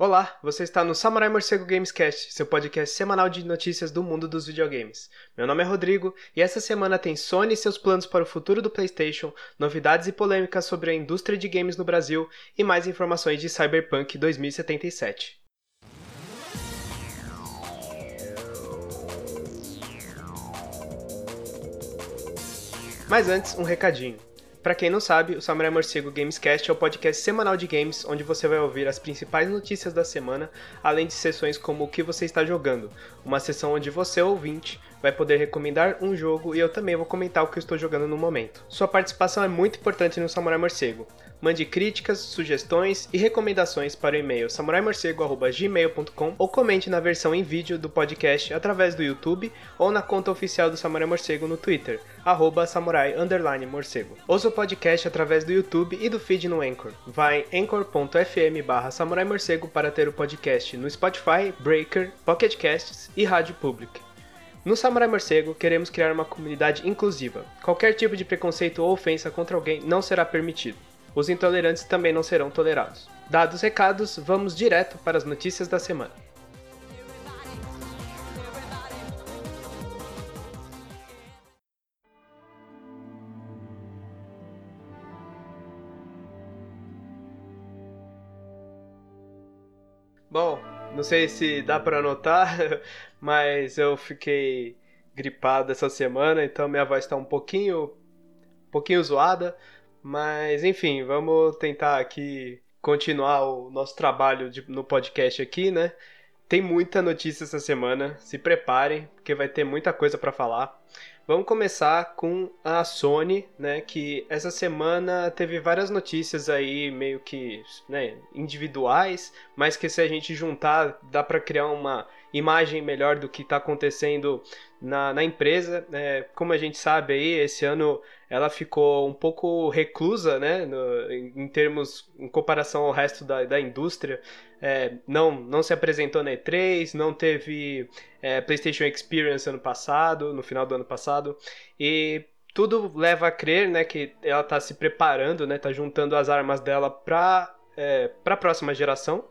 Olá, você está no Samurai Morcego Gamescast, seu podcast semanal de notícias do mundo dos videogames. Meu nome é Rodrigo e essa semana tem Sony e seus planos para o futuro do PlayStation, novidades e polêmicas sobre a indústria de games no Brasil e mais informações de Cyberpunk 2077. Mas antes, um recadinho. Para quem não sabe, o Samurai Morcego Gamescast é o podcast semanal de games onde você vai ouvir as principais notícias da semana, além de sessões como o que você está jogando, uma sessão onde você, ouvinte, vai poder recomendar um jogo e eu também vou comentar o que eu estou jogando no momento. Sua participação é muito importante no Samurai Morcego. Mande críticas, sugestões e recomendações para o e-mail samuraimorcego.gmail.com ou comente na versão em vídeo do podcast através do YouTube ou na conta oficial do Samurai Morcego no Twitter, arroba samurai morcego. Ouça o podcast através do YouTube e do feed no Anchor. Vai em anchor.fm barra samurai morcego para ter o podcast no Spotify, Breaker, Pocket Casts e Rádio Public. No Samurai Morcego, queremos criar uma comunidade inclusiva. Qualquer tipo de preconceito ou ofensa contra alguém não será permitido. Os intolerantes também não serão tolerados. Dados os recados, vamos direto para as notícias da semana. Bom, não sei se dá para notar, mas eu fiquei gripado essa semana, então minha voz está um pouquinho, um pouquinho zoada. Mas enfim, vamos tentar aqui continuar o nosso trabalho de, no podcast aqui, né? Tem muita notícia essa semana, se preparem, porque vai ter muita coisa para falar. Vamos começar com a Sony, né, que essa semana teve várias notícias aí meio que, né, individuais, mas que se a gente juntar dá para criar uma imagem melhor do que está acontecendo na, na empresa. É, como a gente sabe aí, esse ano ela ficou um pouco reclusa, né, no, em, termos, em comparação ao resto da, da indústria. É, não, não se apresentou na E3, não teve é, PlayStation Experience ano passado, no final do ano passado, e tudo leva a crer, né, que ela está se preparando, né, tá juntando as armas dela para é, a próxima geração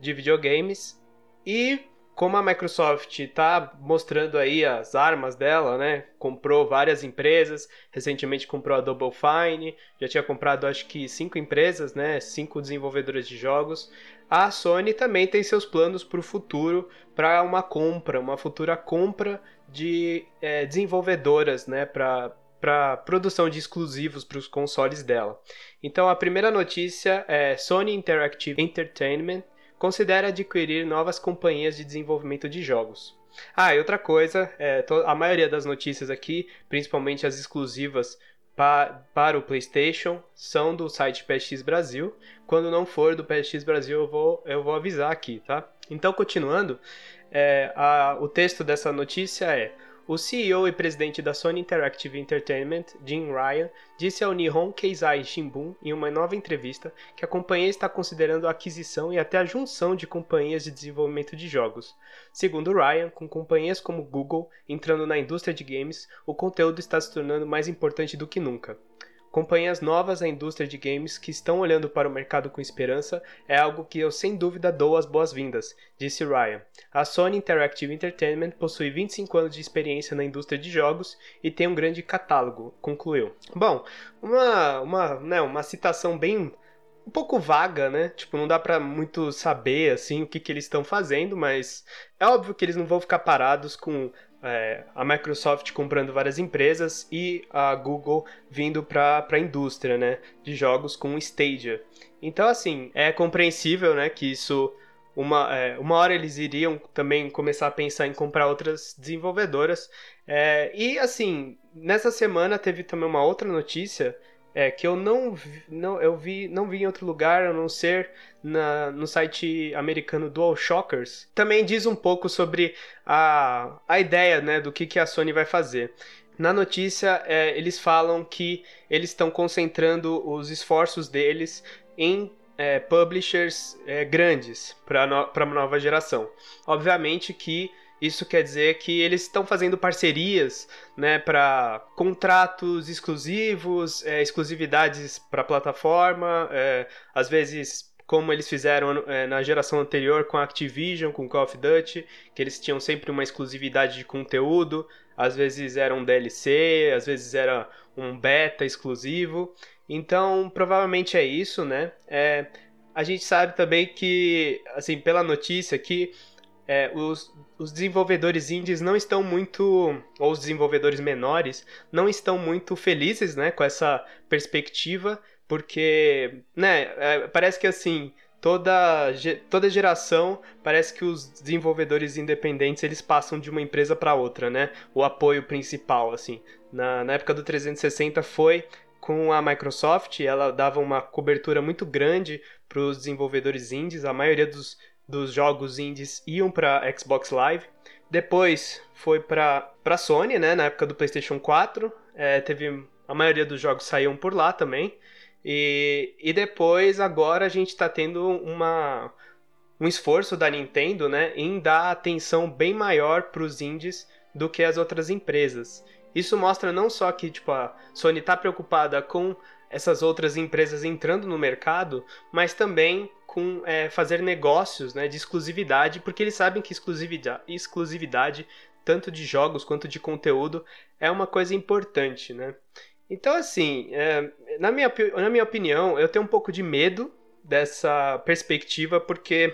de videogames e como a Microsoft está mostrando aí as armas dela, né? Comprou várias empresas, recentemente comprou a Double Fine, já tinha comprado acho que cinco empresas, né? Cinco desenvolvedores de jogos. A Sony também tem seus planos para o futuro, para uma compra, uma futura compra de é, desenvolvedoras, né? Para para produção de exclusivos para os consoles dela. Então a primeira notícia é Sony Interactive Entertainment considera adquirir novas companhias de desenvolvimento de jogos. Ah, e outra coisa, é, a maioria das notícias aqui, principalmente as exclusivas pa para o PlayStation, são do site PSX Brasil. Quando não for do PSX Brasil, eu vou, eu vou avisar aqui, tá? Então, continuando, é, a, o texto dessa notícia é: o CEO e presidente da Sony Interactive Entertainment, Jim Ryan, disse ao Nihon Keizai Shimbun em uma nova entrevista que a companhia está considerando a aquisição e até a junção de companhias de desenvolvimento de jogos. Segundo Ryan, com companhias como Google entrando na indústria de games, o conteúdo está se tornando mais importante do que nunca. Companhias novas à indústria de games que estão olhando para o mercado com esperança é algo que eu sem dúvida dou as boas-vindas, disse Ryan. A Sony Interactive Entertainment possui 25 anos de experiência na indústria de jogos e tem um grande catálogo, concluiu. Bom, uma, uma, né, uma citação bem um pouco vaga, né? Tipo, não dá para muito saber assim o que, que eles estão fazendo, mas é óbvio que eles não vão ficar parados com é, a Microsoft comprando várias empresas e a Google vindo para a indústria né, de jogos com Stadia. Então, assim, é compreensível né, que isso. Uma, é, uma hora eles iriam também começar a pensar em comprar outras desenvolvedoras. É, e, assim, nessa semana teve também uma outra notícia é, que eu não, vi, não eu vi não vi em outro lugar a não ser na, no site americano DualShockers também diz um pouco sobre a, a ideia né, do que, que a Sony vai fazer. Na notícia é, eles falam que eles estão concentrando os esforços deles em é, publishers é, grandes para no, a nova geração. Obviamente que isso quer dizer que eles estão fazendo parcerias né, para contratos exclusivos, é, exclusividades para a plataforma, é, às vezes como eles fizeram é, na geração anterior com a Activision, com Call of Duty, que eles tinham sempre uma exclusividade de conteúdo, às vezes era um DLC, às vezes era um beta exclusivo. Então, provavelmente é isso, né? É, a gente sabe também que, assim, pela notícia que é, os, os desenvolvedores indies não estão muito, ou os desenvolvedores menores, não estão muito felizes, né, com essa perspectiva, porque, né, é, parece que assim, toda, toda geração parece que os desenvolvedores independentes eles passam de uma empresa para outra, né? O apoio principal, assim. Na, na época do 360 foi com a Microsoft, ela dava uma cobertura muito grande para os desenvolvedores indies, a maioria dos, dos jogos indies iam para Xbox Live. Depois foi para a Sony, né? Na época do PlayStation 4, é, teve a maioria dos jogos saíam por lá também. E, e depois, agora, a gente está tendo uma, um esforço da Nintendo né, em dar atenção bem maior para os indies do que as outras empresas. Isso mostra não só que tipo, a Sony está preocupada com essas outras empresas entrando no mercado, mas também com é, fazer negócios né, de exclusividade, porque eles sabem que exclusividade, exclusividade, tanto de jogos quanto de conteúdo, é uma coisa importante. Né? Então, assim, é, na, minha, na minha opinião, eu tenho um pouco de medo dessa perspectiva, porque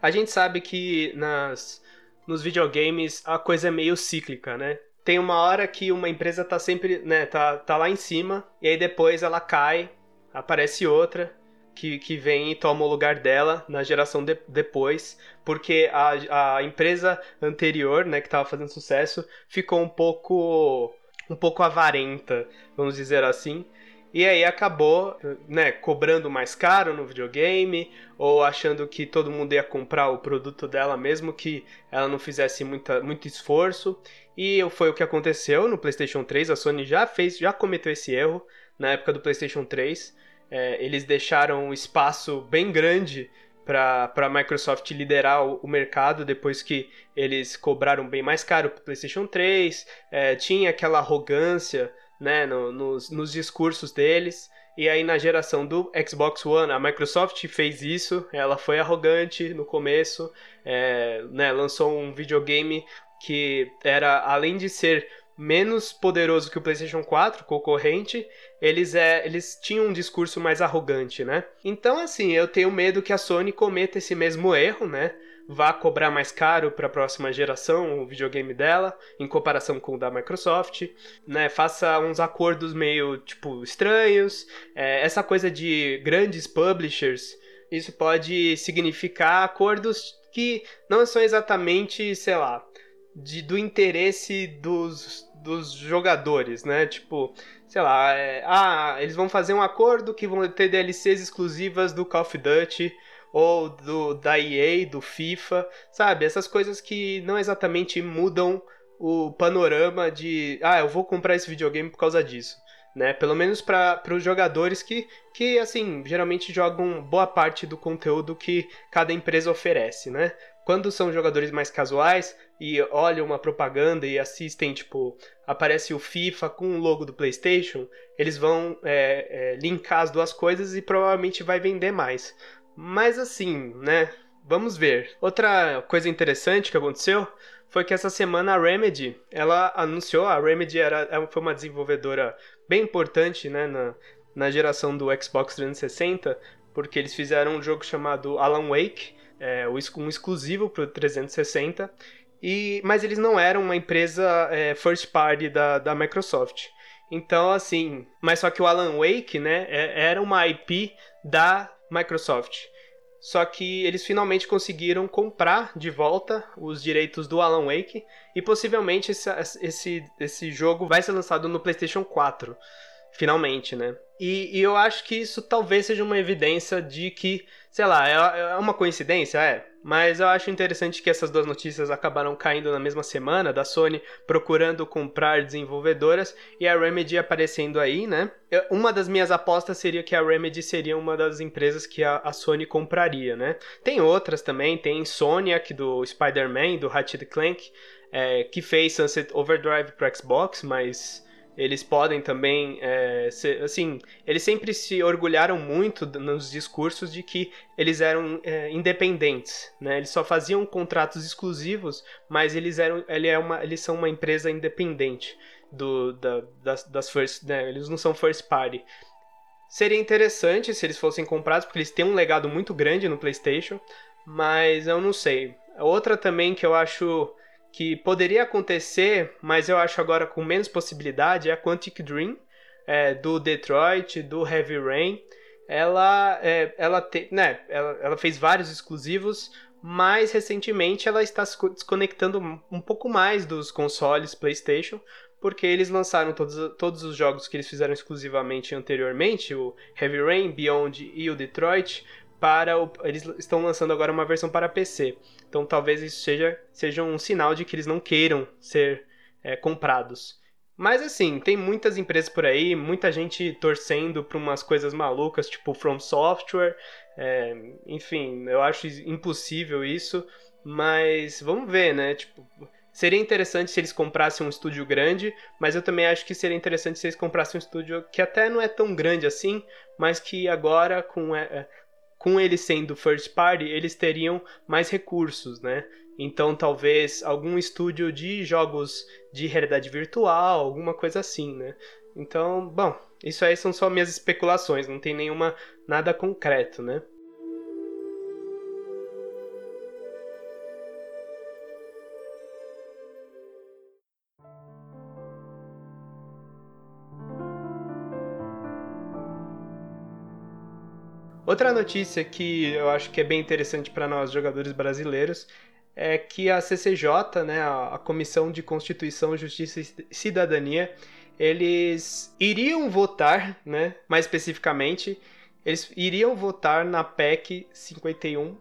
a gente sabe que nas, nos videogames a coisa é meio cíclica, né? Tem uma hora que uma empresa tá sempre, né, tá, tá lá em cima, e aí depois ela cai, aparece outra, que, que vem e toma o lugar dela na geração de, depois, porque a, a empresa anterior, né, que estava fazendo sucesso, ficou um pouco um pouco avarenta, vamos dizer assim. E aí acabou, né, cobrando mais caro no videogame, ou achando que todo mundo ia comprar o produto dela mesmo que ela não fizesse muita, muito esforço. E foi o que aconteceu no PlayStation 3. A Sony já fez, já cometeu esse erro na época do PlayStation 3. É, eles deixaram um espaço bem grande para a Microsoft liderar o, o, mercado depois que eles cobraram bem mais caro para o PlayStation 3, é, tinha aquela arrogância né, no, nos, nos discursos deles. E aí na geração do Xbox One, a Microsoft fez isso, ela foi arrogante no começo, é, né, lançou um videogame que era, além de ser menos poderoso que o PlayStation 4, concorrente, eles, é, eles tinham um discurso mais arrogante, né? Então, assim, eu tenho medo que a Sony cometa esse mesmo erro, né? Vá cobrar mais caro para a próxima geração o videogame dela, em comparação com o da Microsoft, né? Faça uns acordos meio, tipo, estranhos. É, essa coisa de grandes publishers, isso pode significar acordos que não são exatamente, sei lá, de, do interesse dos, dos jogadores, né? Tipo, sei lá, é, ah, eles vão fazer um acordo que vão ter DLCs exclusivas do Call of Duty ou do da EA, do FIFA, sabe? Essas coisas que não exatamente mudam o panorama de, ah, eu vou comprar esse videogame por causa disso. Né? Pelo menos para os jogadores que, que, assim, geralmente jogam boa parte do conteúdo que cada empresa oferece, né? Quando são jogadores mais casuais e olham uma propaganda e assistem, tipo, aparece o FIFA com o logo do PlayStation, eles vão é, é, linkar as duas coisas e provavelmente vai vender mais. Mas assim, né? Vamos ver. Outra coisa interessante que aconteceu foi que essa semana a Remedy, ela anunciou, a Remedy era, foi uma desenvolvedora bem importante, né, na, na geração do Xbox 360, porque eles fizeram um jogo chamado Alan Wake, é, um exclusivo para o 360, e, mas eles não eram uma empresa é, first party da, da Microsoft. Então, assim, mas só que o Alan Wake, né, é, era uma IP da Microsoft. Só que eles finalmente conseguiram comprar de volta os direitos do Alan Wake e possivelmente esse, esse, esse jogo vai ser lançado no PlayStation 4. Finalmente, né? E, e, eu acho que isso talvez seja uma evidência de que, sei lá, é, é, uma coincidência, é. Mas eu acho interessante que essas duas notícias acabaram caindo na mesma semana, da Sony procurando comprar desenvolvedoras e a Remedy aparecendo aí, né? Uma das minhas apostas seria que a Remedy seria uma das empresas que a, a Sony compraria, né? Tem outras também, tem Insomniac do Spider-Man, do Ratchet Clank, é, que fez Sunset Overdrive para Xbox, mas eles podem também, é, ser, assim, eles sempre se orgulharam muito nos discursos de que eles eram é, independentes, né? Eles só faziam contratos exclusivos, mas eles eram, ele é uma, eles são uma empresa independente do, da, das, das first, né? Eles não são first party. Seria interessante se eles fossem comprados, porque eles têm um legado muito grande no PlayStation, mas eu não sei. Outra também que eu acho que poderia acontecer, mas eu acho agora com menos possibilidade, é a Quantic Dream, é, do Detroit, do Heavy Rain. Ela, é, ela, te, né, ela, ela fez vários exclusivos, mas recentemente ela está se desconectando um pouco mais dos consoles PlayStation, porque eles lançaram todos, todos os jogos que eles fizeram exclusivamente anteriormente, o Heavy Rain, Beyond e o Detroit, para o, eles estão lançando agora uma versão para PC. Então talvez isso seja, seja um sinal de que eles não queiram ser é, comprados. Mas assim, tem muitas empresas por aí, muita gente torcendo para umas coisas malucas, tipo From Software. É, enfim, eu acho impossível isso, mas vamos ver, né? Tipo, seria interessante se eles comprassem um estúdio grande, mas eu também acho que seria interessante se eles comprassem um estúdio que até não é tão grande assim, mas que agora com é, com eles sendo first party, eles teriam mais recursos, né? Então talvez algum estúdio de jogos de realidade virtual, alguma coisa assim, né? Então, bom, isso aí são só minhas especulações, não tem nenhuma nada concreto, né? Outra notícia que eu acho que é bem interessante para nós jogadores brasileiros é que a CCJ, né, a Comissão de Constituição, Justiça e Cidadania, eles iriam votar, né, mais especificamente, eles iriam votar na PEC 51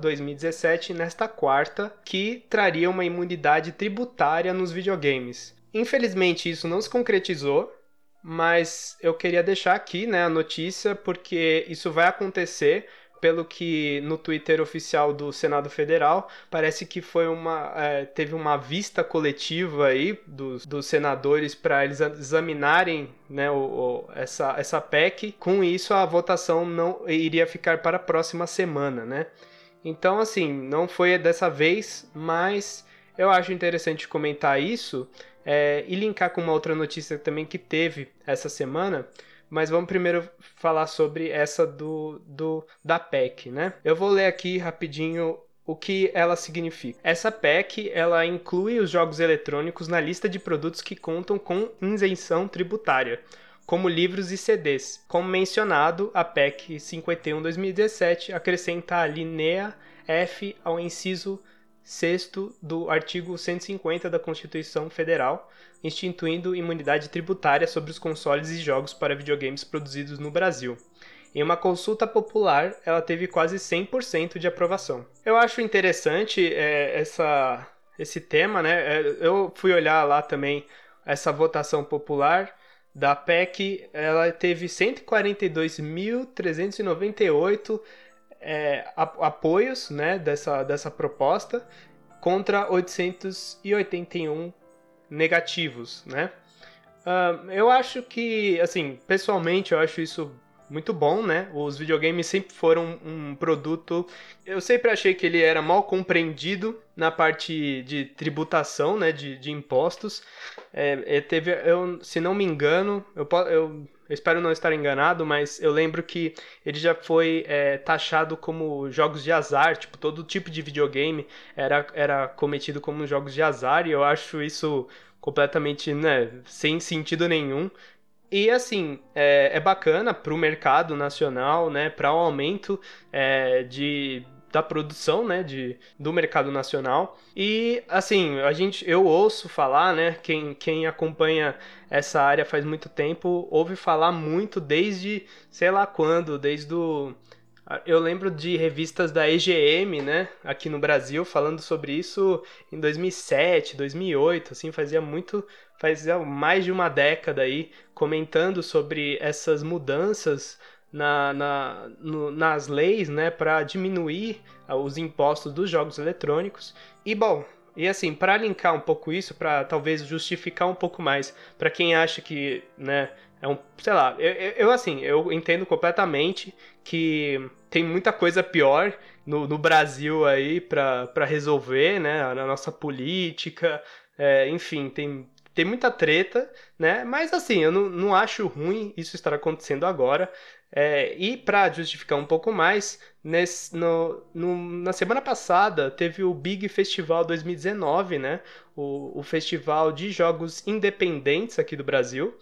2017 nesta quarta, que traria uma imunidade tributária nos videogames. Infelizmente isso não se concretizou, mas eu queria deixar aqui né, a notícia, porque isso vai acontecer pelo que no Twitter oficial do Senado Federal parece que foi uma é, teve uma vista coletiva aí dos, dos senadores para eles examinarem né, o, o, essa, essa PEC. Com isso a votação não iria ficar para a próxima semana, né? Então assim não foi dessa vez, mas eu acho interessante comentar isso é, e linkar com uma outra notícia também que teve essa semana. Mas vamos primeiro falar sobre essa do, do da PEC, né? Eu vou ler aqui rapidinho o que ela significa. Essa PEC ela inclui os jogos eletrônicos na lista de produtos que contam com isenção tributária, como livros e CDs. Como mencionado, a PEC 51/2017 acrescenta a linha F ao inciso sexto do artigo 150 da Constituição Federal, instituindo imunidade tributária sobre os consoles e jogos para videogames produzidos no Brasil. Em uma consulta popular, ela teve quase 100% de aprovação. Eu acho interessante é, essa, esse tema, né? É, eu fui olhar lá também essa votação popular da PEC, ela teve 142.398 é, apoios né, dessa, dessa proposta contra 881 negativos, né? Uh, eu acho que, assim, pessoalmente eu acho isso muito bom, né? Os videogames sempre foram um produto. Eu sempre achei que ele era mal compreendido na parte de tributação, né? De, de impostos. É, teve, eu, se não me engano, eu, eu, eu, espero não estar enganado, mas eu lembro que ele já foi é, taxado como jogos de azar. Tipo, todo tipo de videogame era, era cometido como jogos de azar, e eu acho isso completamente né, sem sentido nenhum. E assim, é, é bacana para o mercado nacional, né, para um aumento é, de, da produção, né, de, do mercado nacional. E assim, a gente, eu ouço falar, né, quem, quem acompanha essa área faz muito tempo, ouve falar muito desde, sei lá quando, desde o eu lembro de revistas da EGM, né, aqui no Brasil, falando sobre isso em 2007, 2008, assim, fazia muito, fazia mais de uma década aí, comentando sobre essas mudanças na, na, no, nas leis, né, para diminuir os impostos dos jogos eletrônicos. E bom, E assim, para linkar um pouco isso, para talvez justificar um pouco mais, para quem acha que, né, é um, sei lá, eu, eu, assim, eu entendo completamente que tem muita coisa pior no, no Brasil aí para resolver, né, na nossa política, é, enfim, tem, tem muita treta, né, mas assim, eu não, não acho ruim isso estar acontecendo agora, é, e para justificar um pouco mais, nesse, no, no, na semana passada teve o Big Festival 2019, né? O, o festival de jogos independentes aqui do Brasil.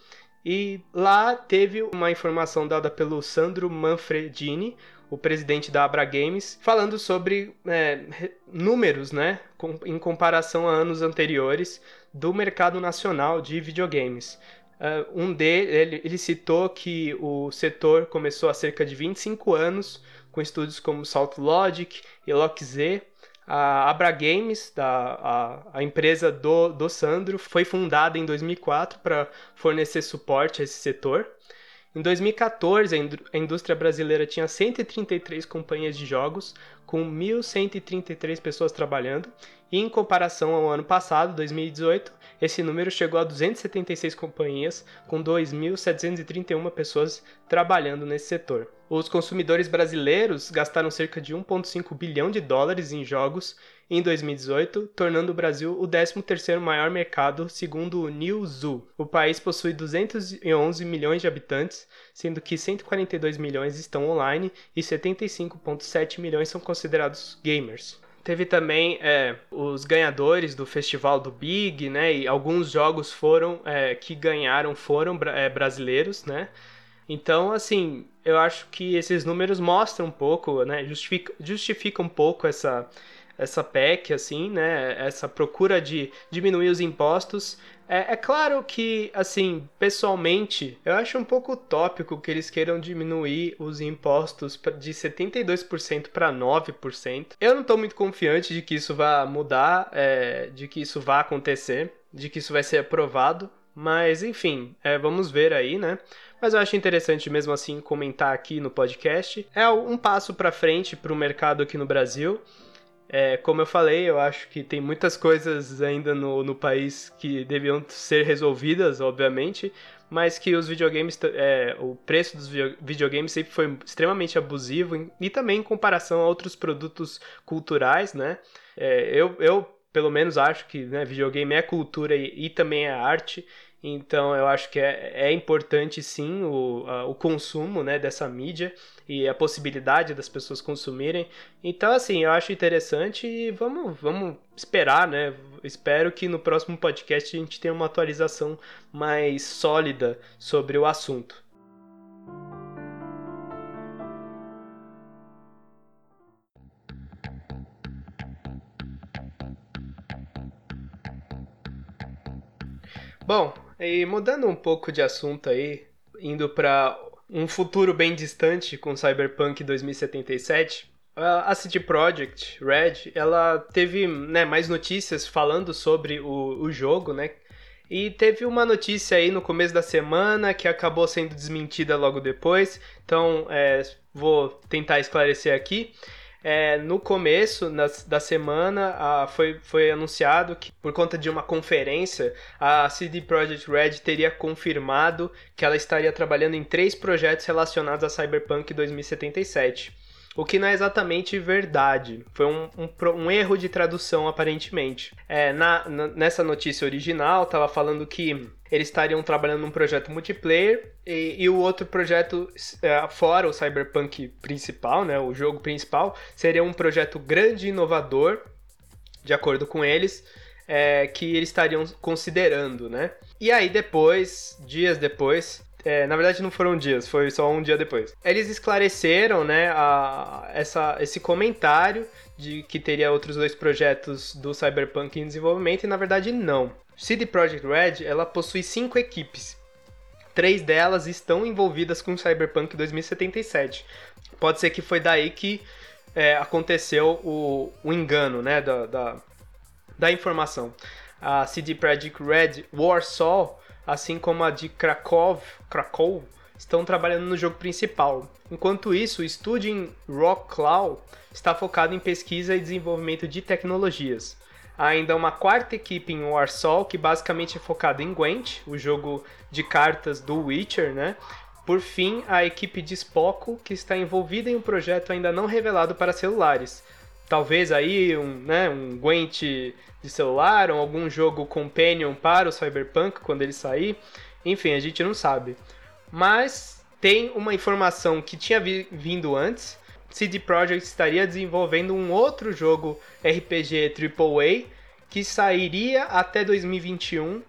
E lá teve uma informação dada pelo Sandro Manfredini, o presidente da Abra Games, falando sobre é, números, né, com, em comparação a anos anteriores do mercado nacional de videogames. Uh, um dele, ele, ele citou que o setor começou há cerca de 25 anos, com estúdios como Salt Logic e LockZ, a Abra Games, da, a, a empresa do, do Sandro, foi fundada em 2004 para fornecer suporte a esse setor. Em 2014, a indústria brasileira tinha 133 companhias de jogos, com 1.133 pessoas trabalhando, e em comparação ao ano passado, 2018, esse número chegou a 276 companhias, com 2.731 pessoas trabalhando nesse setor. Os consumidores brasileiros gastaram cerca de 1,5 bilhão de dólares em jogos em 2018, tornando o Brasil o 13º maior mercado, segundo o Newzoo. O país possui 211 milhões de habitantes, sendo que 142 milhões estão online e 75,7 milhões são considerados gamers. Teve também é, os ganhadores do festival do Big, né? E alguns jogos foram é, que ganharam foram é, brasileiros, né? Então, assim, eu acho que esses números mostram um pouco, né? Justifica, justifica um pouco essa, essa PEC, assim, né? Essa procura de diminuir os impostos é, é, claro que, assim, pessoalmente, eu acho um pouco utópico que eles queiram diminuir os impostos de 72% para 9%. Eu não estou muito confiante de que isso vá mudar, é, de que isso vá acontecer, de que isso vai ser aprovado. Mas, enfim, é, vamos ver aí, né? Mas eu acho interessante mesmo assim comentar aqui no podcast. É um passo para frente para o mercado aqui no Brasil. É, como eu falei, eu acho que tem muitas coisas ainda no, no país que deviam ser resolvidas, obviamente, mas que os videogames, é, o preço dos videogames sempre foi extremamente abusivo e também em comparação a outros produtos culturais, né? É, eu, eu, pelo menos, acho que né, videogame é cultura e, e também é arte, então eu acho que é, é importante sim o, a, o consumo né, dessa mídia e a possibilidade das pessoas consumirem. Então assim, eu acho interessante e vamos, vamos esperar, né? Espero que no próximo podcast a gente tenha uma atualização mais sólida sobre o assunto. Bom, e mudando um pouco de assunto aí, indo para um futuro bem distante com Cyberpunk 2077, a CD Projekt Red, ela teve né, mais notícias falando sobre o, o jogo, né? E teve uma notícia aí no começo da semana que acabou sendo desmentida logo depois, então é, vou tentar esclarecer aqui. É, no começo da semana a, foi, foi anunciado que, por conta de uma conferência, a CD Projekt Red teria confirmado que ela estaria trabalhando em três projetos relacionados a Cyberpunk 2077. O que não é exatamente verdade. Foi um, um, um erro de tradução, aparentemente. É, na, na, nessa notícia original, estava falando que eles estariam trabalhando num projeto multiplayer e, e o outro projeto é, fora o Cyberpunk principal, né, o jogo principal, seria um projeto grande e inovador, de acordo com eles, é, que eles estariam considerando, né? E aí depois, dias depois, é, na verdade não foram dias, foi só um dia depois. Eles esclareceram, né, a, essa, esse comentário de que teria outros dois projetos do Cyberpunk em desenvolvimento e na verdade não. CD Projekt Red, ela possui cinco equipes. Três delas estão envolvidas com Cyberpunk 2077. Pode ser que foi daí que é, aconteceu o, o engano, né, da, da, da informação. A CD Projekt Red Warsaw assim como a de Krakow, Krakow estão trabalhando no jogo principal. Enquanto isso, o estúdio em Rock Cloud está focado em pesquisa e desenvolvimento de tecnologias. Há ainda uma quarta equipe em Warsaw, que basicamente é focada em Gwent, o jogo de cartas do Witcher, né? Por fim, a equipe de Spoco, que está envolvida em um projeto ainda não revelado para celulares. Talvez aí um, né, um Gwent de celular, ou algum jogo companion para o Cyberpunk quando ele sair. Enfim, a gente não sabe. Mas tem uma informação que tinha vi vindo antes. CD Projekt estaria desenvolvendo um outro jogo RPG AAA que sairia até 2021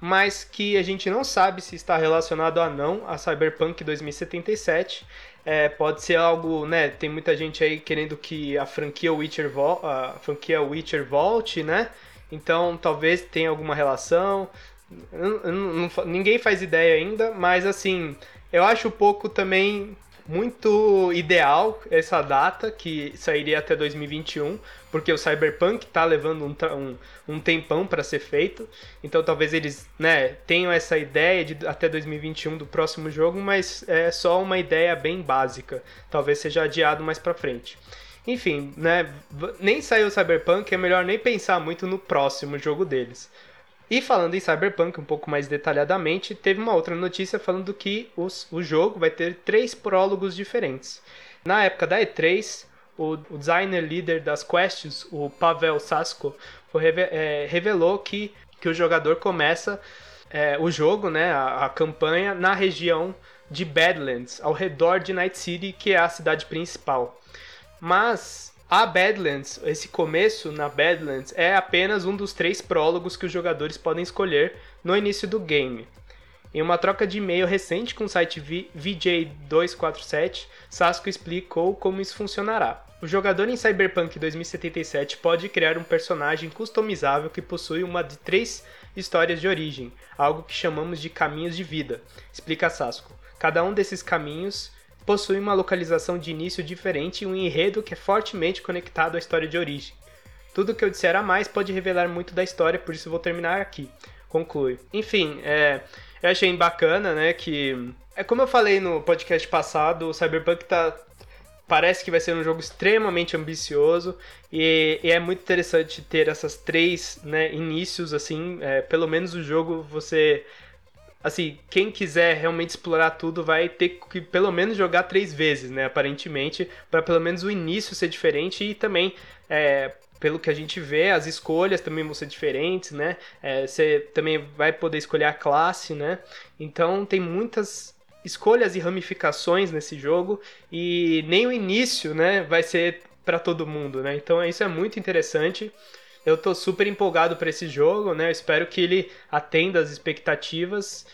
mas que a gente não sabe se está relacionado ou não a Cyberpunk 2077. É, pode ser algo, né? Tem muita gente aí querendo que a franquia Witcher, vo a franquia Witcher volte, né? Então talvez tenha alguma relação. ninguém faz ideia ainda, mas assim, eu acho pouco também muito ideal essa data, que sairia até 2021, porque o Cyberpunk tá levando um, um, um tempão para ser feito. Então talvez eles né, tenham essa ideia de até 2021 do próximo jogo, mas é só uma ideia bem básica. Talvez seja adiado mais para frente. Enfim, né, nem saiu o Cyberpunk, é melhor nem pensar muito no próximo jogo deles. E falando em Cyberpunk um pouco mais detalhadamente, teve uma outra notícia falando que os, o jogo vai ter três prólogos diferentes. Na época da E3, o, o designer líder das quests, o Pavel Sasko, é, revelou que, que o jogador começa é, o jogo, né, a, a campanha, na região de Badlands, ao redor de Night City, que é a cidade principal. Mas a Badlands, esse começo na Badlands, é apenas um dos três prólogos que os jogadores podem escolher no início do game. Em uma troca de e-mail recente com o site VJ247, Sasco explicou como isso funcionará. O jogador em Cyberpunk 2077 pode criar um personagem customizável que possui uma de três histórias de origem, algo que chamamos de caminhos de vida, explica Sasco. Cada um desses caminhos possui uma localização de início diferente e um enredo que é fortemente conectado à história de origem. Tudo que eu disser a mais pode revelar muito da história, por isso vou terminar aqui. Conclui. Enfim, é, eu achei bacana, né, que... É como eu falei no podcast passado, o Cyberpunk tá, parece que vai ser um jogo extremamente ambicioso e, e é muito interessante ter essas três né, inícios assim é, pelo menos o jogo você assim, quem quiser realmente explorar tudo vai ter que pelo menos jogar três vezes, né? Aparentemente, para pelo menos o início ser diferente e também, é, pelo que a gente vê, as escolhas também vão ser diferentes, né? É, você também vai poder escolher a classe, né? Então tem muitas escolhas e ramificações nesse jogo e nem o início, né, vai ser para todo mundo, né? Então isso é muito interessante. Eu tô super empolgado para esse jogo, né? Eu espero que ele atenda as expectativas.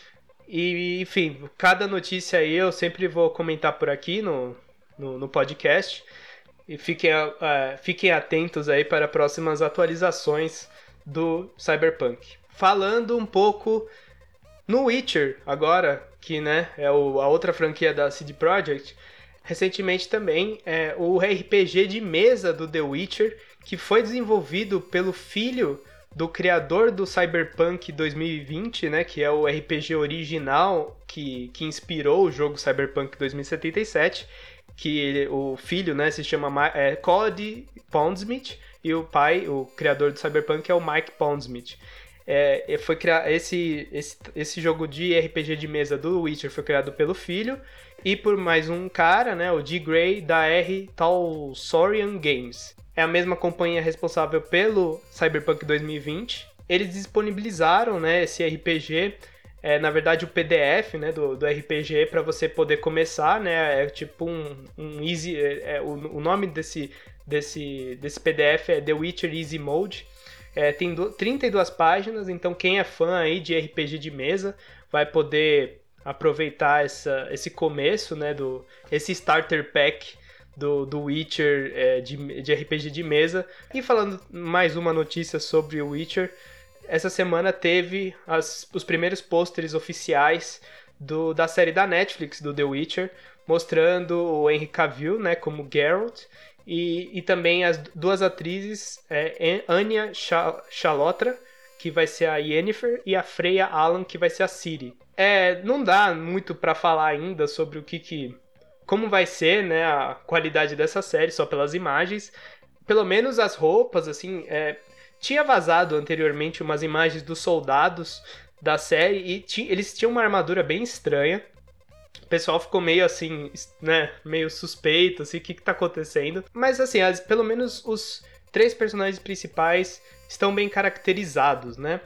E, enfim, cada notícia aí eu sempre vou comentar por aqui no, no, no podcast. E fiquem, uh, fiquem atentos aí para próximas atualizações do Cyberpunk. Falando um pouco no Witcher, agora, que né, é o, a outra franquia da CD Projekt, recentemente também é, o RPG de mesa do The Witcher, que foi desenvolvido pelo filho do criador do Cyberpunk 2020, né, que é o RPG original que, que inspirou o jogo Cyberpunk 2077, que ele, o filho, né, se chama é, Cody Pondsmith e o pai, o criador do Cyberpunk é o Mike Pondsmith. É, foi criar esse, esse, esse jogo de RPG de mesa do Witcher foi criado pelo filho e por mais um cara, né, o D. Gray da R Talsorian Games é a mesma companhia responsável pelo Cyberpunk 2020. Eles disponibilizaram né, esse RPG, é, na verdade o PDF né, do, do RPG para você poder começar, né, é tipo um, um easy, é, é, o, o, nome desse, desse, desse PDF é The Witcher Easy Mode. É, tem do, 32 páginas, então quem é fã aí de RPG de mesa vai poder aproveitar essa, esse começo, né, do esse starter pack do, do Witcher é, de, de RPG de mesa. E falando mais uma notícia sobre o Witcher, essa semana teve as, os primeiros pôsteres oficiais do, da série da Netflix do The Witcher, mostrando o Henry Cavill né, como Geralt e, e também as duas atrizes, é, Anya Chalotra, que vai ser a Yennefer, e a Freya Allan, que vai ser a Ciri. É, não dá muito para falar ainda sobre o que, que como vai ser, né, a qualidade dessa série só pelas imagens. Pelo menos as roupas, assim, é, tinha vazado anteriormente umas imagens dos soldados da série e eles tinham uma armadura bem estranha. O pessoal ficou meio assim, né, meio suspeito, assim, o que que tá acontecendo. Mas assim, as, pelo menos os três personagens principais estão bem caracterizados, né?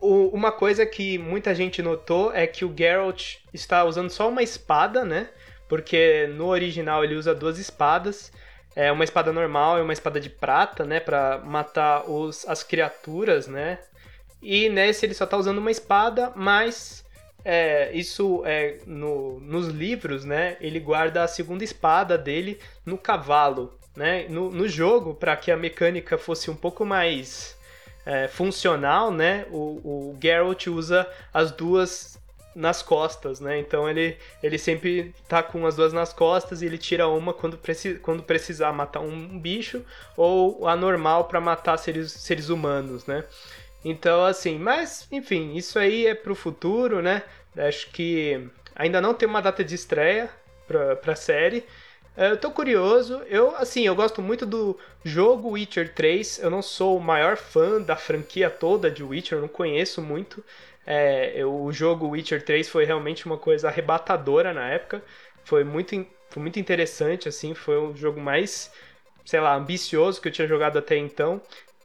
O, uma coisa que muita gente notou é que o Geralt está usando só uma espada, né? Porque no original ele usa duas espadas. É uma espada normal e uma espada de prata, né? Pra matar os, as criaturas, né? E nesse ele só tá usando uma espada, mas é, isso é no, nos livros, né? Ele guarda a segunda espada dele no cavalo, né? No, no jogo, para que a mecânica fosse um pouco mais é, funcional, né? O, o Geralt usa as duas nas costas, né? Então ele, ele sempre tá com as duas nas costas e ele tira uma quando, preci quando precisar matar um bicho ou a normal para matar seres, seres humanos, né? Então, assim, mas, enfim, isso aí é pro futuro, né? Acho que ainda não tem uma data de estreia pra, pra série. É, eu tô curioso. Eu, assim, eu gosto muito do jogo Witcher 3. Eu não sou o maior fã da franquia toda de Witcher, eu não conheço muito. É, eu, o jogo Witcher 3 foi realmente uma coisa arrebatadora na época. Foi muito, foi muito interessante, assim. Foi o jogo mais, sei lá, ambicioso que eu tinha jogado até então.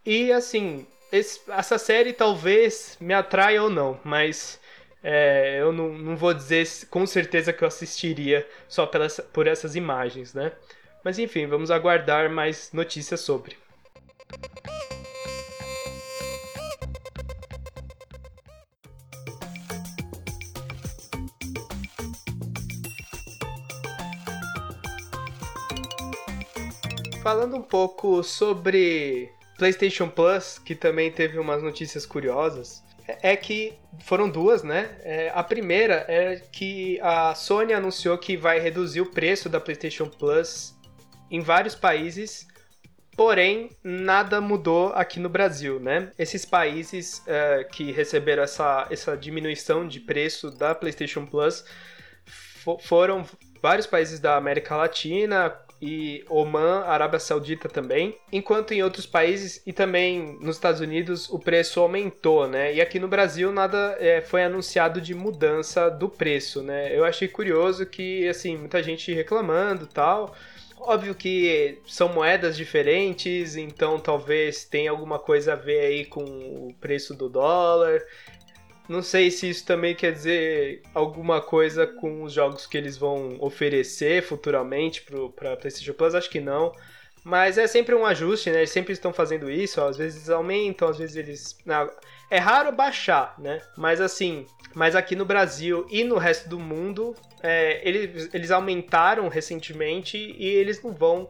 E, assim, esse, essa série talvez me atraia ou não, mas é, eu não, não vou dizer com certeza que eu assistiria só pelas, por essas imagens, né? Mas enfim, vamos aguardar mais notícias sobre. Falando um pouco sobre PlayStation Plus, que também teve umas notícias curiosas, é que foram duas, né? É, a primeira é que a Sony anunciou que vai reduzir o preço da PlayStation Plus em vários países, porém nada mudou aqui no Brasil, né? Esses países é, que receberam essa, essa diminuição de preço da PlayStation Plus foram vários países da América Latina, e Oman, Arábia Saudita também, enquanto em outros países e também nos Estados Unidos o preço aumentou, né? E aqui no Brasil nada é, foi anunciado de mudança do preço, né? Eu achei curioso que assim muita gente reclamando tal. Óbvio que são moedas diferentes, então talvez tenha alguma coisa a ver aí com o preço do dólar. Não sei se isso também quer dizer alguma coisa com os jogos que eles vão oferecer futuramente para PlayStation Plus, acho que não. Mas é sempre um ajuste, né? Eles sempre estão fazendo isso, às vezes aumentam, às vezes eles. É raro baixar, né? Mas assim, mas aqui no Brasil e no resto do mundo, é, eles, eles aumentaram recentemente e eles não vão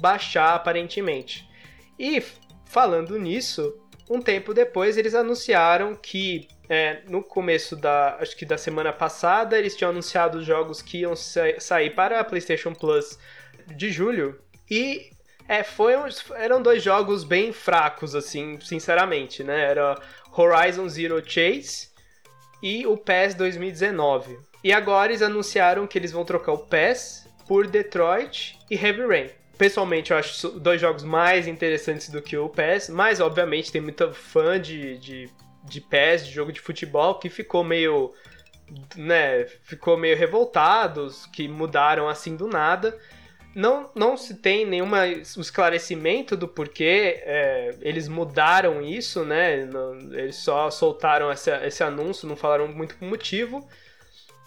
baixar aparentemente. E falando nisso, um tempo depois eles anunciaram que é, no começo da, acho que da semana passada, eles tinham anunciado os jogos que iam sa sair para a PlayStation Plus de julho e é, eram dois jogos bem fracos, assim, sinceramente, né? Era Horizon Zero Chase e o PES 2019. E agora eles anunciaram que eles vão trocar o PES por Detroit e Heavy Rain. Pessoalmente, eu acho dois jogos mais interessantes do que o PES, mas obviamente tem muita fã de, de de PES, de jogo de futebol, que ficou meio. né, ficou meio revoltados, que mudaram assim do nada. Não, não se tem nenhum esclarecimento do porquê é, eles mudaram isso, né? Eles só soltaram esse, esse anúncio, não falaram muito o motivo.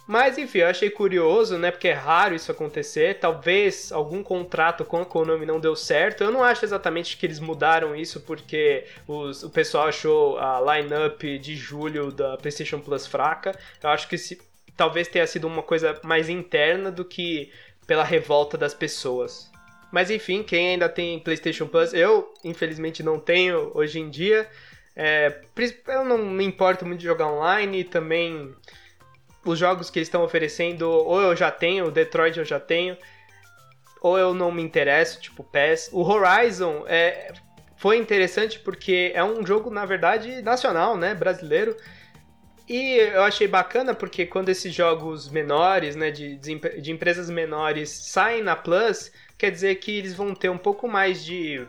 Mas enfim, eu achei curioso, né? Porque é raro isso acontecer. Talvez algum contrato com a Konami não deu certo. Eu não acho exatamente que eles mudaram isso porque os, o pessoal achou a lineup de julho da PlayStation Plus fraca. Eu acho que se, talvez tenha sido uma coisa mais interna do que pela revolta das pessoas. Mas enfim, quem ainda tem PlayStation Plus, eu infelizmente não tenho hoje em dia. É, eu não me importo muito de jogar online e também os jogos que eles estão oferecendo, ou eu já tenho, o Detroit eu já tenho, ou eu não me interesso, tipo PES. O Horizon é, foi interessante porque é um jogo, na verdade, nacional, né, brasileiro. E eu achei bacana porque quando esses jogos menores, né, de, de empresas menores saem na Plus, quer dizer que eles vão ter um pouco mais de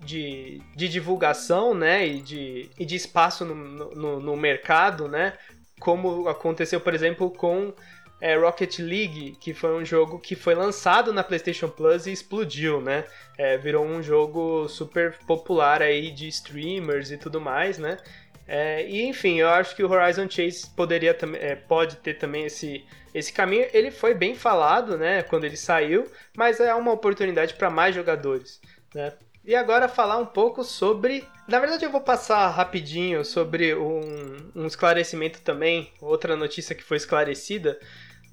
de, de divulgação, né, e de, e de espaço no, no, no mercado, né, como aconteceu, por exemplo, com é, Rocket League, que foi um jogo que foi lançado na PlayStation Plus e explodiu, né? É, virou um jogo super popular aí de streamers e tudo mais, né? É, e enfim, eu acho que o Horizon Chase poderia é, pode ter também esse, esse caminho. Ele foi bem falado, né, quando ele saiu, mas é uma oportunidade para mais jogadores, né? E agora falar um pouco sobre. Na verdade, eu vou passar rapidinho sobre um, um esclarecimento também, outra notícia que foi esclarecida,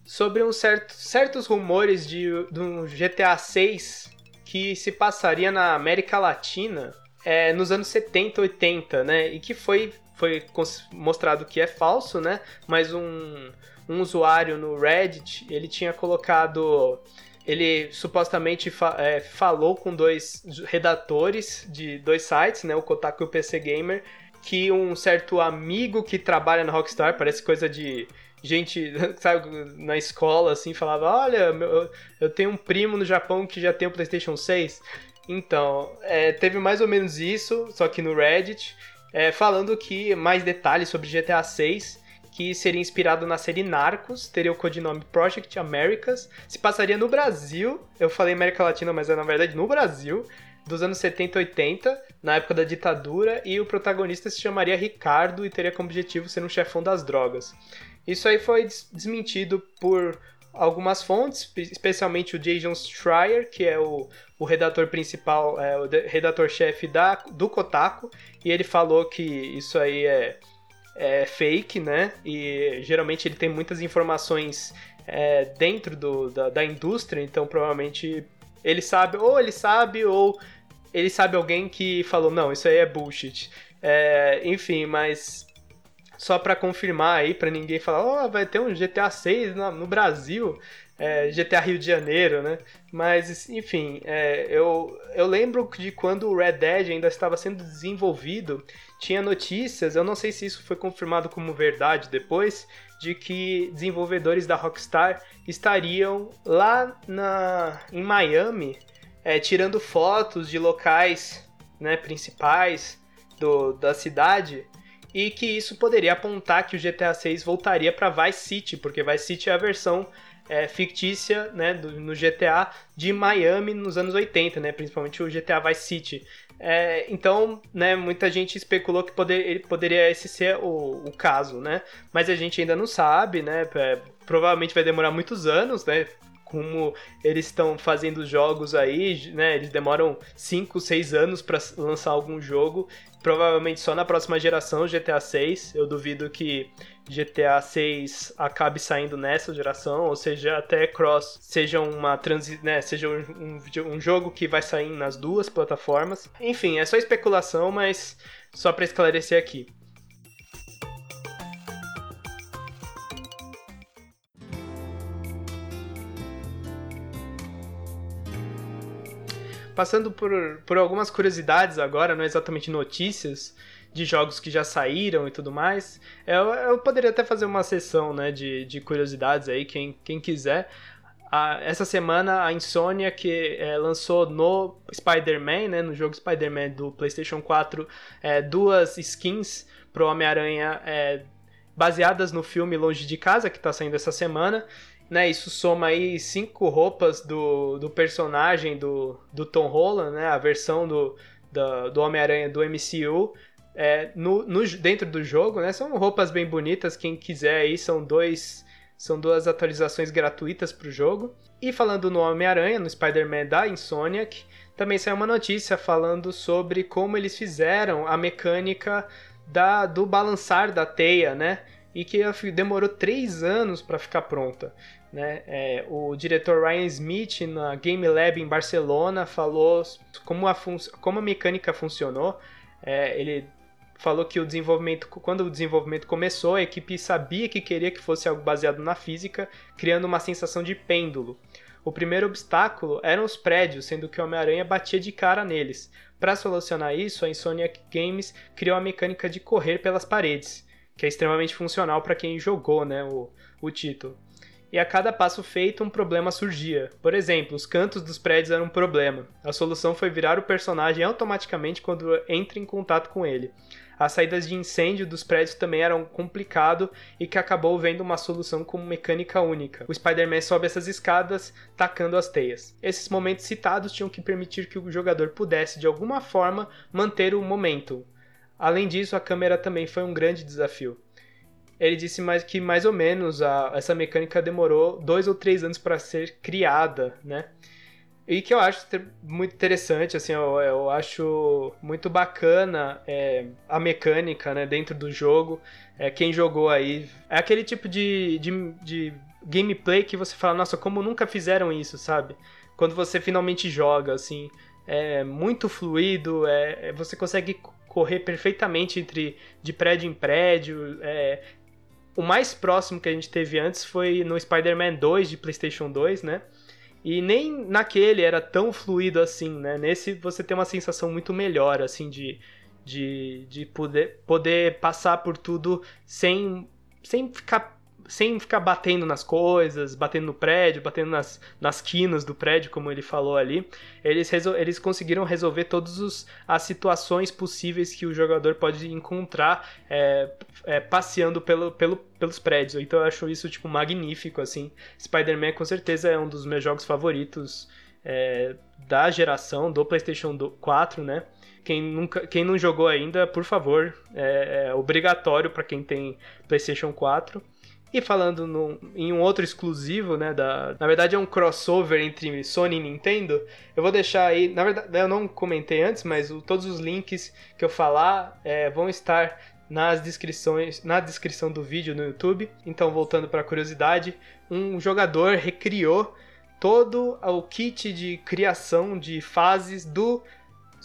sobre um certo, certos rumores de, de um GTA 6 que se passaria na América Latina é, nos anos 70, 80, né? E que foi, foi mostrado que é falso, né? Mas um, um usuário no Reddit, ele tinha colocado ele supostamente fa é, falou com dois redatores de dois sites, né, o Kotaku e o PC Gamer, que um certo amigo que trabalha na Rockstar, parece coisa de gente, sabe, na escola, assim, falava, olha, meu, eu tenho um primo no Japão que já tem o PlayStation 6. Então, é, teve mais ou menos isso, só que no Reddit, é, falando que mais detalhes sobre GTA 6 que seria inspirado na série Narcos, teria o codinome Project Americas, se passaria no Brasil, eu falei América Latina, mas é na verdade no Brasil, dos anos 70 e 80, na época da ditadura, e o protagonista se chamaria Ricardo e teria como objetivo ser um chefão das drogas. Isso aí foi desmentido por algumas fontes, especialmente o Jason Schreier, que é o, o redator principal, é, o redator-chefe do Kotaku, e ele falou que isso aí é é, fake, né? E geralmente ele tem muitas informações é, dentro do, da, da indústria, então provavelmente ele sabe, ou ele sabe, ou ele sabe alguém que falou, não, isso aí é bullshit. É, enfim, mas só para confirmar aí, para ninguém falar, ó, oh, vai ter um GTA 6 no, no Brasil é, GTA Rio de Janeiro, né? Mas, enfim, é, eu, eu lembro de quando o Red Dead ainda estava sendo desenvolvido, tinha notícias, eu não sei se isso foi confirmado como verdade depois, de que desenvolvedores da Rockstar estariam lá na, em Miami é, tirando fotos de locais né, principais do, da cidade e que isso poderia apontar que o GTA 6 voltaria para Vice City, porque Vice City é a versão é, fictícia né, do, no GTA de Miami nos anos 80, né, principalmente o GTA Vice City. É, então, né, muita gente especulou que poder, poderia esse ser o, o, caso, né? Mas a gente ainda não sabe, né? É, provavelmente vai demorar muitos anos, né? como eles estão fazendo jogos aí, né? Eles demoram 5, 6 anos para lançar algum jogo. Provavelmente só na próxima geração, GTA 6. Eu duvido que GTA 6 acabe saindo nessa geração, ou seja, até Cross seja uma transi né, seja um, um, um jogo que vai sair nas duas plataformas. Enfim, é só especulação, mas só para esclarecer aqui. passando por, por algumas curiosidades agora, não exatamente notícias de jogos que já saíram e tudo mais. Eu, eu poderia até fazer uma sessão né, de, de curiosidades aí, quem, quem quiser. Ah, essa semana a Insomnia que é, lançou no Spider-Man, né, no jogo Spider-Man do PlayStation 4, é, duas skins pro Homem-Aranha é, baseadas no filme Longe de Casa, que está saindo essa semana né, isso soma aí cinco roupas do, do personagem do, do Tom Holland, né, a versão do, do, do Homem-Aranha do MCU, é, no, no, dentro do jogo, né, são roupas bem bonitas, quem quiser aí, são dois são duas atualizações gratuitas para o jogo. E falando no Homem-Aranha, no Spider-Man da Insomniac, também saiu uma notícia falando sobre como eles fizeram a mecânica da, do balançar da teia, né? e que demorou três anos para ficar pronta. Né? É, o diretor Ryan Smith na Game Lab em Barcelona falou como a, como a mecânica funcionou. É, ele falou que o desenvolvimento, quando o desenvolvimento começou, a equipe sabia que queria que fosse algo baseado na física, criando uma sensação de pêndulo. O primeiro obstáculo eram os prédios, sendo que o Homem-Aranha batia de cara neles. Para solucionar isso, a Insomniac Games criou a mecânica de correr pelas paredes que é extremamente funcional para quem jogou né, o, o título. e a cada passo feito um problema surgia. Por exemplo, os cantos dos prédios eram um problema. A solução foi virar o personagem automaticamente quando entra em contato com ele. As saídas de incêndio dos prédios também eram complicado e que acabou vendo uma solução com mecânica única. O Spider-Man sobe essas escadas tacando as teias. Esses momentos citados tinham que permitir que o jogador pudesse de alguma forma manter o momento. Além disso, a câmera também foi um grande desafio ele disse mais que mais ou menos a, essa mecânica demorou dois ou três anos para ser criada, né? E que eu acho muito interessante, assim, eu, eu acho muito bacana é, a mecânica, né, dentro do jogo. É, quem jogou aí, é aquele tipo de, de, de gameplay que você fala, nossa, como nunca fizeram isso, sabe? Quando você finalmente joga, assim, é muito fluido, é, é você consegue correr perfeitamente entre de prédio em prédio, é, o mais próximo que a gente teve antes foi no Spider-Man 2 de PlayStation 2, né? E nem naquele era tão fluido assim, né? Nesse você tem uma sensação muito melhor, assim, de, de, de poder, poder passar por tudo sem, sem ficar sem ficar batendo nas coisas, batendo no prédio, batendo nas, nas quinas do prédio, como ele falou ali, eles, eles conseguiram resolver todas as situações possíveis que o jogador pode encontrar é, é, passeando pelo, pelo, pelos prédios. Então eu acho isso tipo magnífico, assim. Spider-Man com certeza é um dos meus jogos favoritos é, da geração do PlayStation 4, né? Quem, nunca, quem não jogou ainda, por favor, é, é obrigatório para quem tem PlayStation 4. E falando em um outro exclusivo, né, da, na verdade é um crossover entre Sony e Nintendo, eu vou deixar aí, na verdade eu não comentei antes, mas o, todos os links que eu falar é, vão estar nas descrições, na descrição do vídeo no YouTube. Então, voltando para a curiosidade, um jogador recriou todo o kit de criação de fases do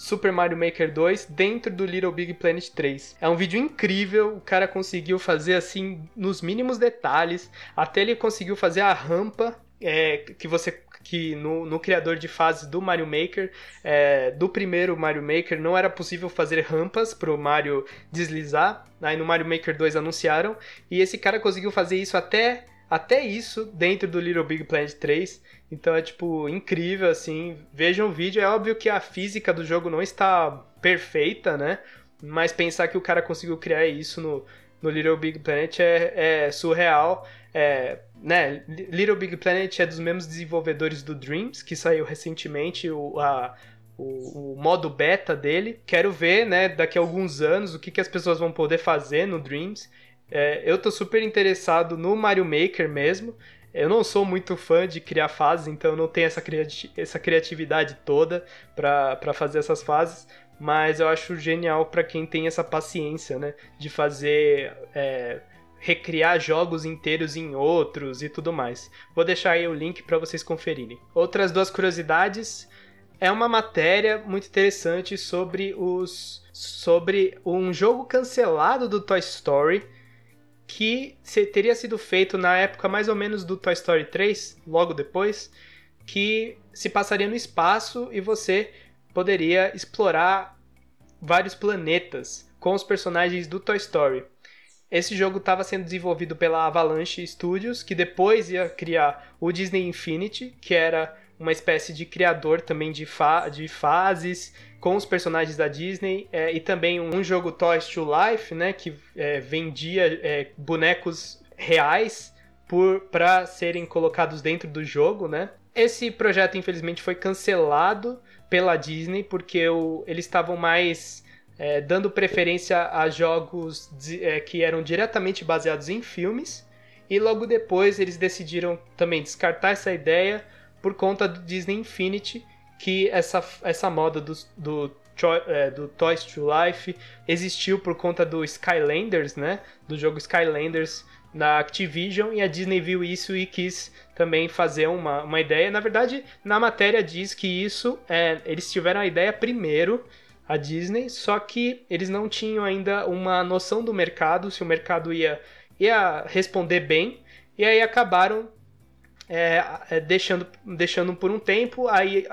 Super Mario Maker 2 dentro do Little Big Planet 3. É um vídeo incrível, o cara conseguiu fazer assim nos mínimos detalhes, até ele conseguiu fazer a rampa é, que você que no, no, criador de fases do Mario Maker, é, do primeiro Mario Maker, não era possível fazer rampas para o Mario deslizar. Aí no Mario Maker 2 anunciaram, e esse cara conseguiu fazer isso até, até isso dentro do Little Big Planet 3. Então é tipo incrível assim. Vejam o vídeo, é óbvio que a física do jogo não está perfeita, né? Mas pensar que o cara conseguiu criar isso no, no Little Big Planet é, é surreal. É, né? Little Big Planet é dos mesmos desenvolvedores do Dreams, que saiu recentemente o, a, o, o, modo beta dele. Quero ver, né, daqui a alguns anos, o que, que as pessoas vão poder fazer no Dreams. É, eu tô super interessado no Mario Maker mesmo. Eu não sou muito fã de criar fases, então não tenho essa, criati essa criatividade toda para fazer essas fases, mas eu acho genial para quem tem essa paciência, né? De fazer. É, recriar jogos inteiros em outros e tudo mais. Vou deixar aí o link para vocês conferirem. Outras duas curiosidades é uma matéria muito interessante sobre os sobre um jogo cancelado do Toy Story que teria sido feito na época mais ou menos do Toy Story 3, logo depois, que se passaria no espaço e você poderia explorar vários planetas com os personagens do Toy Story. Esse jogo estava sendo desenvolvido pela Avalanche Studios, que depois ia criar o Disney Infinity, que era uma espécie de criador também de, fa de fases com os personagens da Disney é, e também um jogo Toys to Life, né, que é, vendia é, bonecos reais para serem colocados dentro do jogo, né? Esse projeto infelizmente foi cancelado pela Disney porque o, eles estavam mais é, dando preferência a jogos de, é, que eram diretamente baseados em filmes e logo depois eles decidiram também descartar essa ideia por conta do Disney Infinity que essa, essa moda do, do, é, do Toys to Life existiu por conta do Skylanders, né? Do jogo Skylanders na Activision e a Disney viu isso e quis também fazer uma, uma ideia. Na verdade, na matéria diz que isso é, eles tiveram a ideia primeiro, a Disney, só que eles não tinham ainda uma noção do mercado, se o mercado ia, ia responder bem, e aí acabaram é, é deixando, deixando por um tempo, aí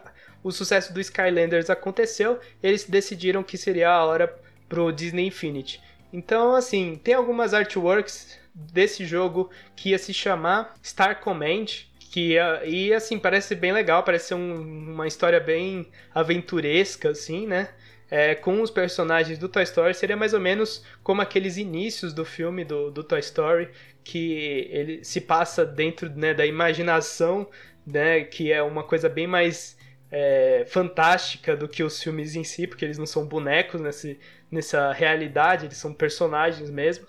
o sucesso do Skylanders aconteceu, eles decidiram que seria a hora pro Disney Infinity. Então, assim, tem algumas artworks desse jogo que ia se chamar Star Command, que ia, e assim parece bem legal, parece ser um, uma história bem aventuresca assim, né? É, com os personagens do Toy Story seria mais ou menos como aqueles inícios do filme do, do Toy Story que ele se passa dentro né, da imaginação, né, que é uma coisa bem mais é, fantástica do que os filmes em si, porque eles não são bonecos nesse, nessa realidade, eles são personagens mesmo.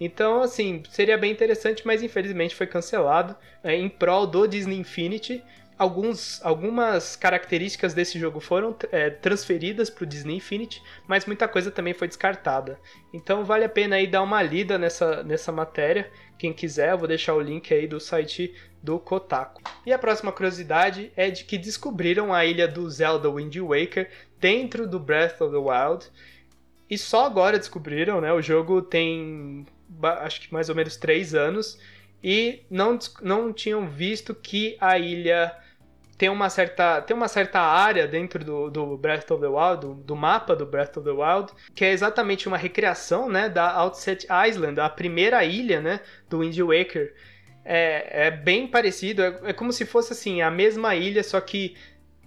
Então, assim, seria bem interessante, mas infelizmente foi cancelado é, em prol do Disney Infinity. Alguns, algumas características desse jogo foram é, transferidas para o Disney Infinity, mas muita coisa também foi descartada. Então vale a pena aí dar uma lida nessa, nessa matéria. Quem quiser, eu vou deixar o link aí do site do Kotaku. E a próxima curiosidade é de que descobriram a ilha do Zelda Wind Waker dentro do Breath of the Wild. E só agora descobriram, né? O jogo tem acho que mais ou menos 3 anos e não, não tinham visto que a ilha tem uma certa, tem uma certa área dentro do, do Breath of the Wild, do, do, mapa do Breath of the Wild, que é exatamente uma recriação né, da Outset Island, a primeira ilha né, do Wind Waker. É, é bem parecido, é, é como se fosse assim, a mesma ilha, só que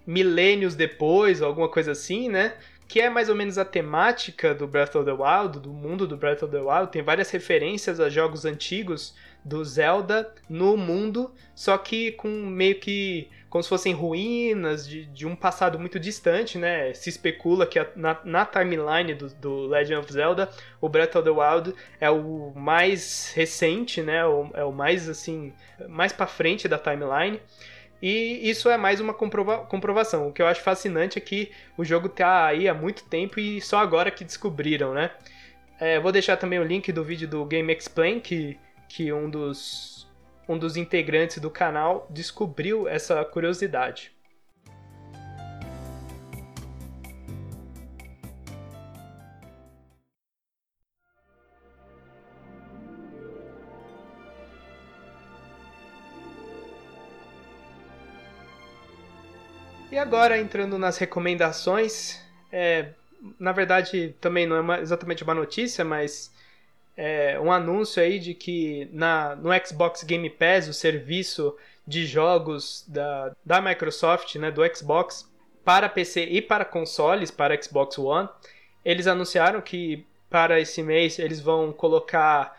milênios depois, alguma coisa assim, né? que é mais ou menos a temática do Breath of the Wild, do mundo do Breath of the Wild. Tem várias referências a jogos antigos do Zelda no mundo, só que com meio que como se fossem ruínas de, de um passado muito distante, né? Se especula que a, na, na, timeline do, do, Legend of Zelda, o Breath of the Wild é o mais recente, né? O, é o mais assim, mais para frente da timeline. E isso é mais uma comprova comprovação. O que eu acho fascinante é que o jogo tá aí há muito tempo e só agora que descobriram, né? É, vou deixar também o link do vídeo do Game Explain, que, que um dos um dos integrantes do canal descobriu essa curiosidade. E agora entrando nas recomendações, é, na verdade também não é uma, exatamente uma notícia, mas é, um anúncio aí de que na, no Xbox Game Pass, o serviço de jogos da, da Microsoft, né, do Xbox, para PC e para consoles, para Xbox One, eles anunciaram que para esse mês eles vão colocar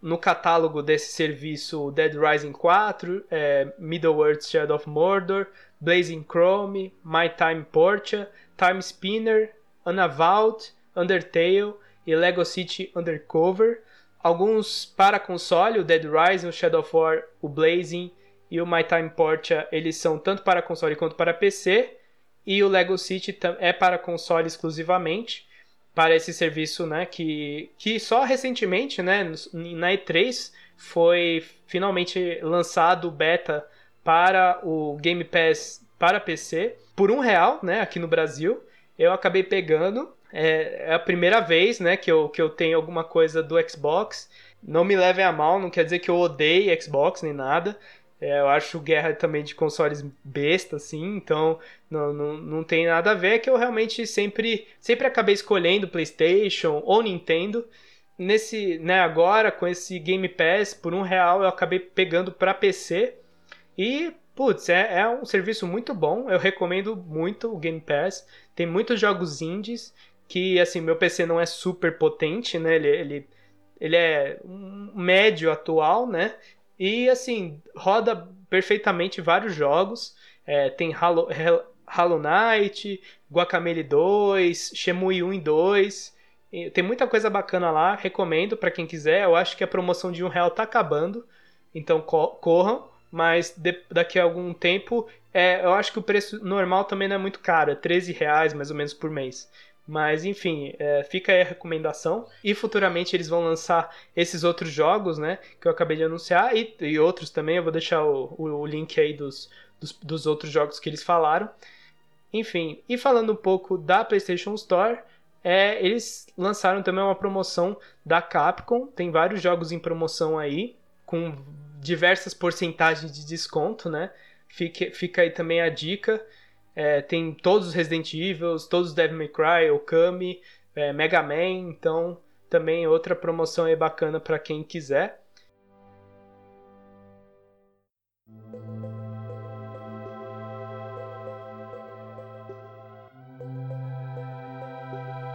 no catálogo desse serviço Dead Rising 4, é, Middle-earth Shadow of Mordor, Blazing Chrome, My Time Portia, Time Spinner, Unavowed, Undertale e Lego City Undercover. Alguns para console, o Dead Rising, o Shadow of War, o Blazing e o My Time Portia, eles são tanto para console quanto para PC. E o Lego City é para console exclusivamente, para esse serviço, né, que, que só recentemente, né, na E3, foi finalmente lançado o beta para o Game Pass para PC por um real, né, aqui no Brasil. Eu acabei pegando é, é, a primeira vez, né, que eu, que eu tenho alguma coisa do Xbox. Não me levem a mal, não quer dizer que eu odeie Xbox nem nada. É, eu acho guerra também de consoles besta, assim, então não, não, não tem nada a ver. É que eu realmente sempre, sempre acabei escolhendo PlayStation ou Nintendo. Nesse, né, agora com esse Game Pass por um real eu acabei pegando para PC e putz, é, é um serviço muito bom. Eu recomendo muito o Game Pass. Tem muitos jogos indies que assim, meu PC não é super potente, né? Ele, ele, ele é um médio atual, né? E assim, roda perfeitamente vários jogos. É, tem Halo, Hollow Knight, Guacamele 2, Shemui 1 e 2. E tem muita coisa bacana lá, recomendo para quem quiser. Eu acho que a promoção de um real tá acabando, então co corram. Mas de, daqui a algum tempo, é, eu acho que o preço normal também não é muito caro, é 13 reais mais ou menos por mês. Mas enfim, é, fica aí a recomendação. E futuramente eles vão lançar esses outros jogos, né? Que eu acabei de anunciar. E, e outros também. Eu vou deixar o, o, o link aí dos, dos, dos, outros jogos que eles falaram. Enfim, e falando um pouco da PlayStation Store. É, eles lançaram também uma promoção da Capcom. Tem vários jogos em promoção aí. Com diversas porcentagens de desconto, né? Fica, fica aí também a dica. É, tem todos os Resident Evil, todos os Devil May Cry, Okami, é, Mega Man, então também outra promoção aí bacana para quem quiser.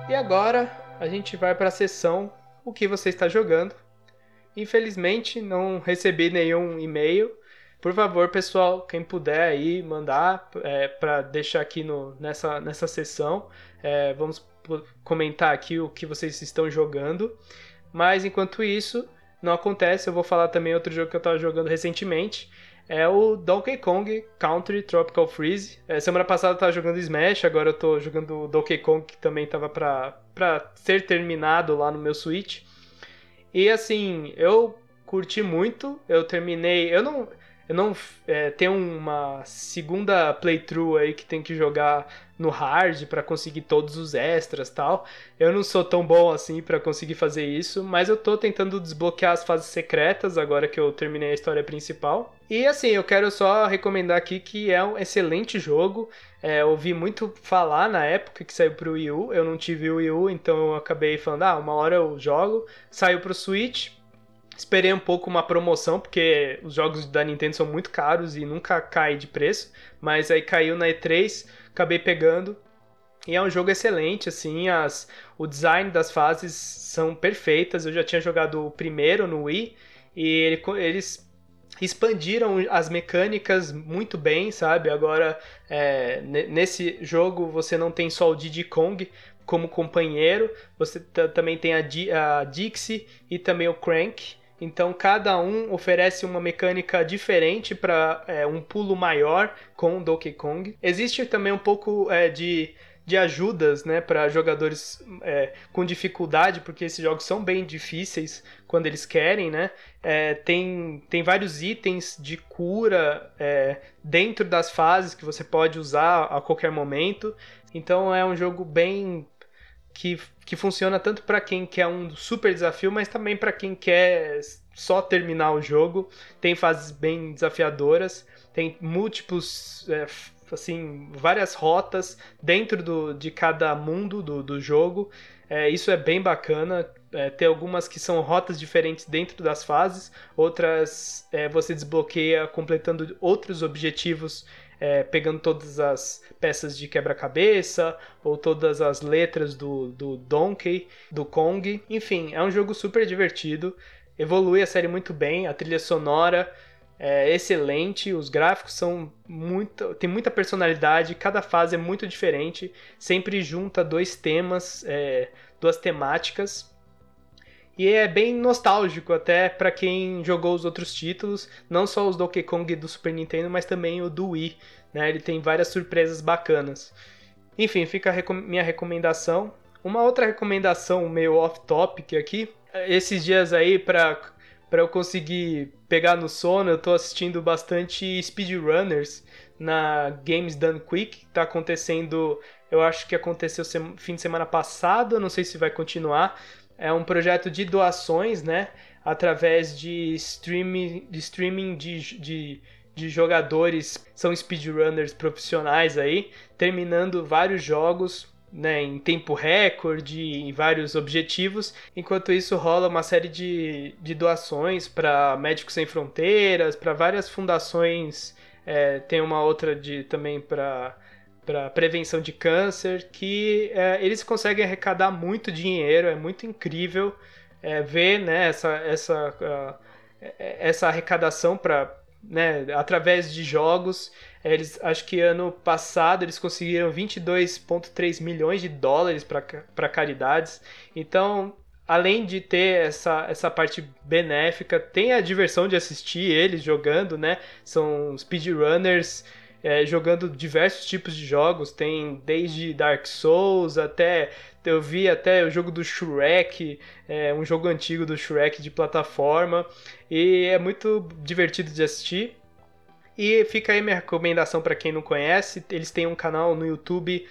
E agora a gente vai para a sessão o que você está jogando. Infelizmente não recebi nenhum e-mail, por favor, pessoal, quem puder aí mandar é, para deixar aqui no, nessa, nessa sessão. É, vamos comentar aqui o que vocês estão jogando. Mas enquanto isso não acontece, eu vou falar também outro jogo que eu estava jogando recentemente. É o Donkey Kong Country Tropical Freeze. É, semana passada eu estava jogando Smash, agora eu estou jogando Donkey Kong, que também estava para ser terminado lá no meu Switch. E assim, eu curti muito, eu terminei. Eu não. Eu não é, tenho uma segunda playthrough aí que tem que jogar no hard para conseguir todos os extras tal. Eu não sou tão bom assim para conseguir fazer isso, mas eu tô tentando desbloquear as fases secretas agora que eu terminei a história principal. E assim, eu quero só recomendar aqui que é um excelente jogo. É, ouvi muito falar na época que saiu pro Wii U. Eu não tive o Wii U, então eu acabei falando, ah, uma hora eu jogo. Saiu pro Switch, Esperei um pouco uma promoção, porque os jogos da Nintendo são muito caros e nunca cai de preço. Mas aí caiu na E3, acabei pegando. E é um jogo excelente, assim, as, o design das fases são perfeitas. Eu já tinha jogado o primeiro no Wii e ele, eles expandiram as mecânicas muito bem, sabe? Agora, é, nesse jogo você não tem só o Diddy Kong como companheiro, você também tem a, a Dixie e também o Crank. Então cada um oferece uma mecânica diferente para é, um pulo maior com Donkey Kong. Existe também um pouco é, de, de ajudas né, para jogadores é, com dificuldade, porque esses jogos são bem difíceis quando eles querem. Né? É, tem, tem vários itens de cura é, dentro das fases que você pode usar a qualquer momento. Então é um jogo bem que, que funciona tanto para quem quer um super desafio, mas também para quem quer só terminar o jogo. Tem fases bem desafiadoras, tem múltiplos, é, assim, várias rotas dentro do, de cada mundo do, do jogo. É, isso é bem bacana. É, tem algumas que são rotas diferentes dentro das fases, outras é, você desbloqueia completando outros objetivos é, pegando todas as peças de quebra-cabeça ou todas as letras do, do Donkey, do Kong. Enfim, é um jogo super divertido, evolui a série muito bem, a trilha sonora é excelente, os gráficos são muito. tem muita personalidade, cada fase é muito diferente, sempre junta dois temas, é, duas temáticas. E é bem nostálgico até para quem jogou os outros títulos, não só os Donkey Kong do Super Nintendo, mas também o do Wii. Né? Ele tem várias surpresas bacanas. Enfim, fica a recom minha recomendação. Uma outra recomendação meio off-topic aqui. Esses dias aí, para para eu conseguir pegar no sono, eu tô assistindo bastante speedrunners na Games Done Quick. Tá acontecendo, eu acho que aconteceu fim de semana passado, não sei se vai continuar, é um projeto de doações, né? Através de streaming de, streaming de, de, de jogadores, são speedrunners profissionais aí, terminando vários jogos né, em tempo recorde, em vários objetivos. Enquanto isso, rola uma série de, de doações para Médicos Sem Fronteiras, para várias fundações. É, tem uma outra de também para para prevenção de câncer, que é, eles conseguem arrecadar muito dinheiro, é muito incrível é, ver né, essa, essa, uh, essa arrecadação para né, através de jogos. Eles, acho que ano passado eles conseguiram 22,3 milhões de dólares para caridades. Então, além de ter essa, essa parte benéfica, tem a diversão de assistir eles jogando, né? São speedrunners é, jogando diversos tipos de jogos, tem desde Dark Souls até. Eu vi até o jogo do Shrek, é, um jogo antigo do Shrek de plataforma, e é muito divertido de assistir. E fica aí minha recomendação para quem não conhece: eles têm um canal no YouTube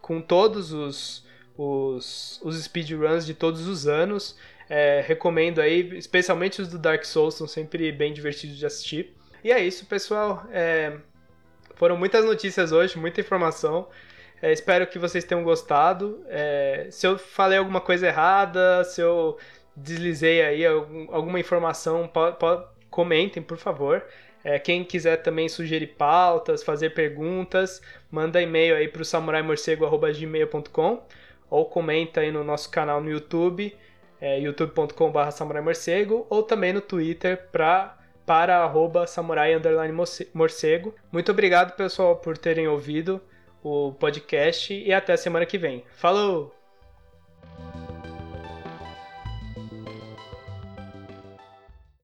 com todos os, os, os speedruns de todos os anos. É, recomendo aí, especialmente os do Dark Souls, são sempre bem divertidos de assistir. E é isso, pessoal. É, foram muitas notícias hoje, muita informação. É, espero que vocês tenham gostado. É, se eu falei alguma coisa errada, se eu deslizei aí algum, alguma informação, comentem, por favor. É, quem quiser também sugerir pautas, fazer perguntas, manda e-mail aí para o samuraimorcego.gmail.com ou comenta aí no nosso canal no YouTube, é, youtube.com.br samuraimorcego, ou também no Twitter pra, para arroba samurai morcego. Muito obrigado, pessoal, por terem ouvido o podcast e até semana que vem. Falou!